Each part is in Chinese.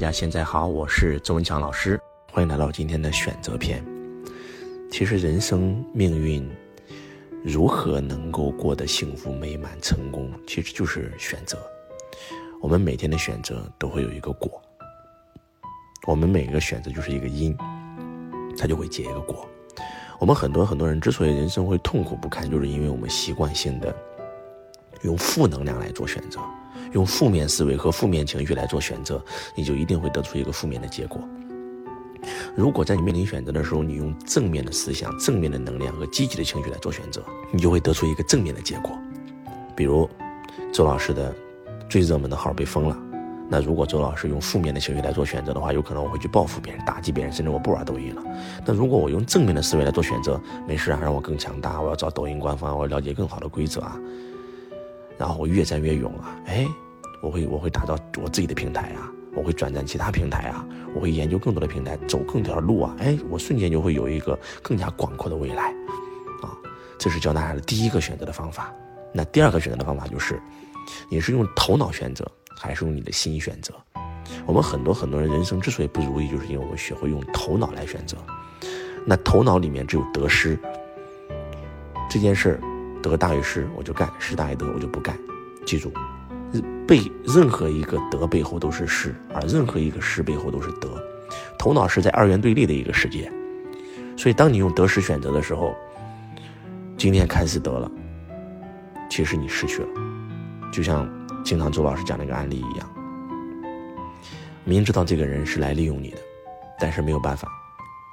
大家现在好，我是周文强老师，欢迎来到今天的选择篇。其实人生命运如何能够过得幸福美满成功，其实就是选择。我们每天的选择都会有一个果，我们每个选择就是一个因，它就会结一个果。我们很多很多人之所以人生会痛苦不堪，就是因为我们习惯性的用负能量来做选择。用负面思维和负面情绪来做选择，你就一定会得出一个负面的结果。如果在你面临选择的时候，你用正面的思想、正面的能量和积极的情绪来做选择，你就会得出一个正面的结果。比如，周老师的最热门的号被封了，那如果周老师用负面的情绪来做选择的话，有可能我会去报复别人、打击别人，甚至我不玩抖音了。那如果我用正面的思维来做选择，没事啊，让我更强大，我要找抖音官方，我要了解更好的规则啊。然后我越战越勇啊！哎，我会我会打造我自己的平台啊，我会转战其他平台啊，我会研究更多的平台，走更多的路啊！哎，我瞬间就会有一个更加广阔的未来，啊！这是教大家的第一个选择的方法。那第二个选择的方法就是，你是用头脑选择还是用你的心选择？我们很多很多人人生之所以不如意，就是因为我们学会用头脑来选择。那头脑里面只有得失这件事儿。得大于失，我就干；失大于得，我就不干。记住，背任何一个得背后都是失，而任何一个失背后都是得。头脑是在二元对立的一个世界，所以当你用得失选择的时候，今天看似得了，其实你失去了。就像经常周老师讲那个案例一样，明知道这个人是来利用你的，但是没有办法，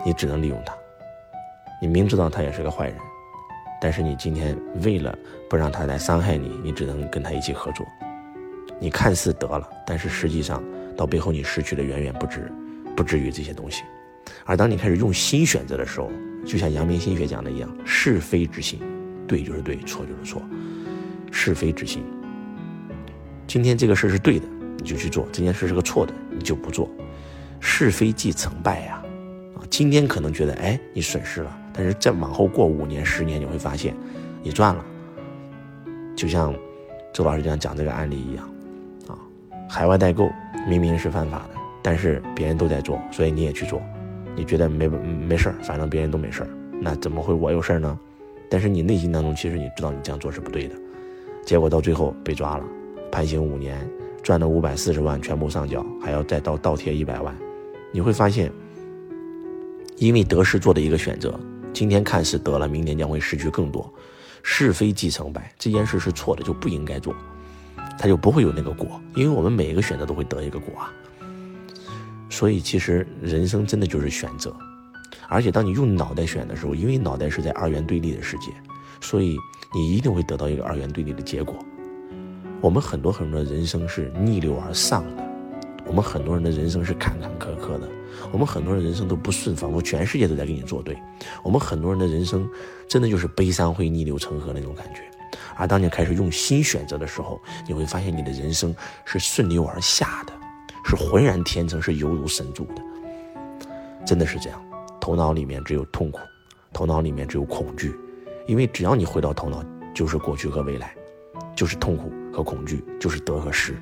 你只能利用他。你明知道他也是个坏人。但是你今天为了不让他来伤害你，你只能跟他一起合作。你看似得了，但是实际上到背后你失去的远远不止，不至于这些东西。而当你开始用心选择的时候，就像阳明心学讲的一样，是非之心，对就是对，错就是错，是非之心。今天这个事是对的，你就去做；这件事是个错的，你就不做。是非即成败呀！啊，今天可能觉得哎，你损失了。但是再往后过五年、十年，你会发现，你赚了。就像周老师这样讲这个案例一样，啊，海外代购明明是犯法的，但是别人都在做，所以你也去做，你觉得没没事儿，反正别人都没事儿，那怎么会我有事儿呢？但是你内心当中其实你知道你这样做是不对的，结果到最后被抓了，判刑五年，赚了五百四十万全部上缴，还要再倒倒贴一百万，你会发现，因为得失做的一个选择。今天看似得了，明年将会失去更多。是非即成败，这件事是错的，就不应该做，他就不会有那个果。因为我们每一个选择都会得一个果啊。所以其实人生真的就是选择，而且当你用脑袋选的时候，因为脑袋是在二元对立的世界，所以你一定会得到一个二元对立的结果。我们很多很多的人生是逆流而上的。我们很多人的人生是坎坎坷坷的，我们很多人人生都不顺，仿佛全世界都在跟你作对。我们很多人的人生，真的就是悲伤会逆流成河那种感觉。而当你开始用心选择的时候，你会发现你的人生是顺流而下的，是浑然天成，是犹如神助的。真的是这样，头脑里面只有痛苦，头脑里面只有恐惧，因为只要你回到头脑，就是过去和未来，就是痛苦和恐惧，就是得和失。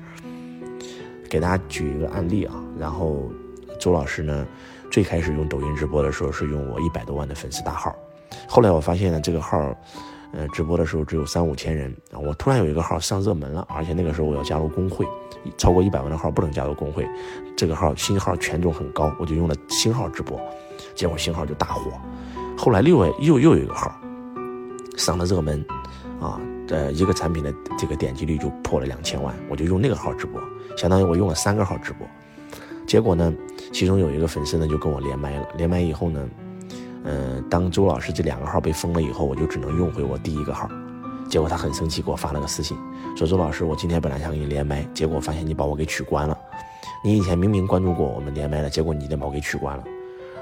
给大家举一个案例啊，然后周老师呢，最开始用抖音直播的时候是用我一百多万的粉丝大号，后来我发现呢这个号，呃直播的时候只有三五千人，我突然有一个号上热门了，而且那个时候我要加入工会，超过一百万的号不能加入工会，这个号新号权重很高，我就用了新号直播，结果新号就大火，后来另外又又有一个号上了热门，啊。呃，一个产品的这个点击率就破了两千万，我就用那个号直播，相当于我用了三个号直播。结果呢，其中有一个粉丝呢就跟我连麦了，连麦以后呢，嗯，当周老师这两个号被封了以后，我就只能用回我第一个号。结果他很生气，给我发了个私信，说周老师，我今天本来想跟你连麦，结果发现你把我给取关了。你以前明明关注过我们连麦的，结果你把我给取关了。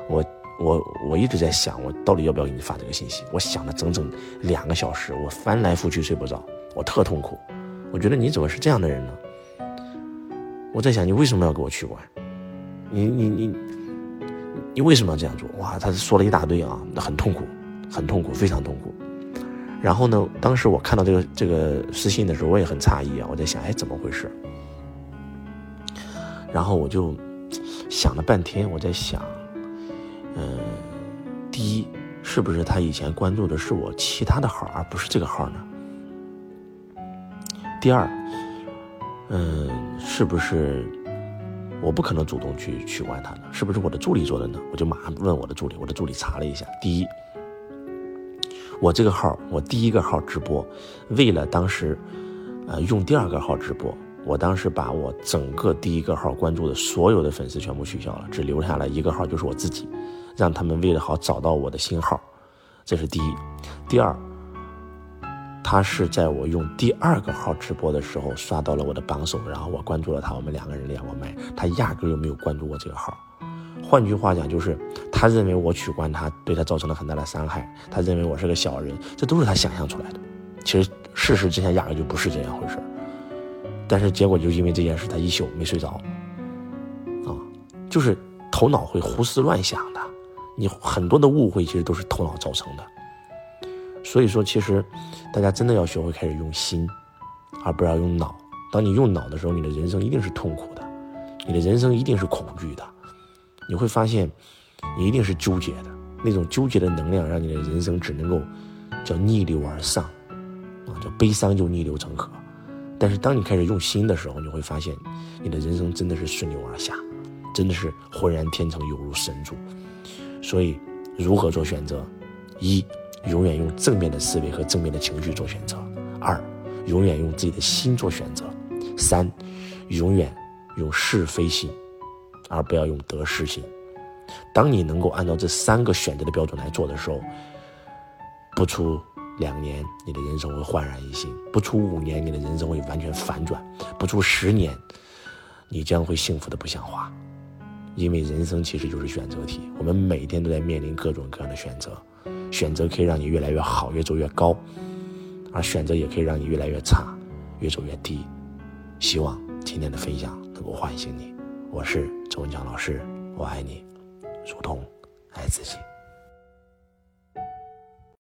我。我我一直在想，我到底要不要给你发这个信息？我想了整整两个小时，我翻来覆去睡不着，我特痛苦。我觉得你怎么是这样的人呢？我在想，你为什么要给我取关？你你你你为什么要这样做？哇，他说了一大堆啊，很痛苦，很痛苦，非常痛苦。然后呢，当时我看到这个这个私信的时候，我也很诧异啊，我在想，哎，怎么回事？然后我就想了半天，我在想，嗯，第一，是不是他以前关注的是我其他的号，而不是这个号呢？第二，嗯，是不是我不可能主动去取关他呢？是不是我的助理做的呢？我就马上问我的助理，我的助理查了一下，第一，我这个号，我第一个号直播，为了当时，呃，用第二个号直播。我当时把我整个第一个号关注的所有的粉丝全部取消了，只留下了一个号，就是我自己，让他们为了好找到我的新号，这是第一。第二，他是在我用第二个号直播的时候刷到了我的榜首，然后我关注了他，我们两个人连过麦，他压根就没有关注过这个号。换句话讲，就是他认为我取关他，对他造成了很大的伤害，他认为我是个小人，这都是他想象出来的。其实事实之下压根就不是这样回事。但是结果就因为这件事，他一宿没睡着，啊，就是头脑会胡思乱想的，你很多的误会其实都是头脑造成的。所以说，其实大家真的要学会开始用心，而不要用脑。当你用脑的时候，你的人生一定是痛苦的，你的人生一定是恐惧的，你会发现，你一定是纠结的，那种纠结的能量让你的人生只能够叫逆流而上，啊，叫悲伤就逆流成河。但是当你开始用心的时候，你会发现，你的人生真的是顺流而下，真的是浑然天成，犹如神助。所以，如何做选择？一，永远用正面的思维和正面的情绪做选择；二，永远用自己的心做选择；三，永远用是非心，而不要用得失心。当你能够按照这三个选择的标准来做的时候，不出。两年，你的人生会焕然一新；不出五年，你的人生会完全反转；不出十年，你将会幸福的不像话。因为人生其实就是选择题，我们每天都在面临各种各样的选择，选择可以让你越来越好，越走越高；而选择也可以让你越来越差，越走越低。希望今天的分享能够唤醒你。我是周文强老师，我爱你，如同爱自己。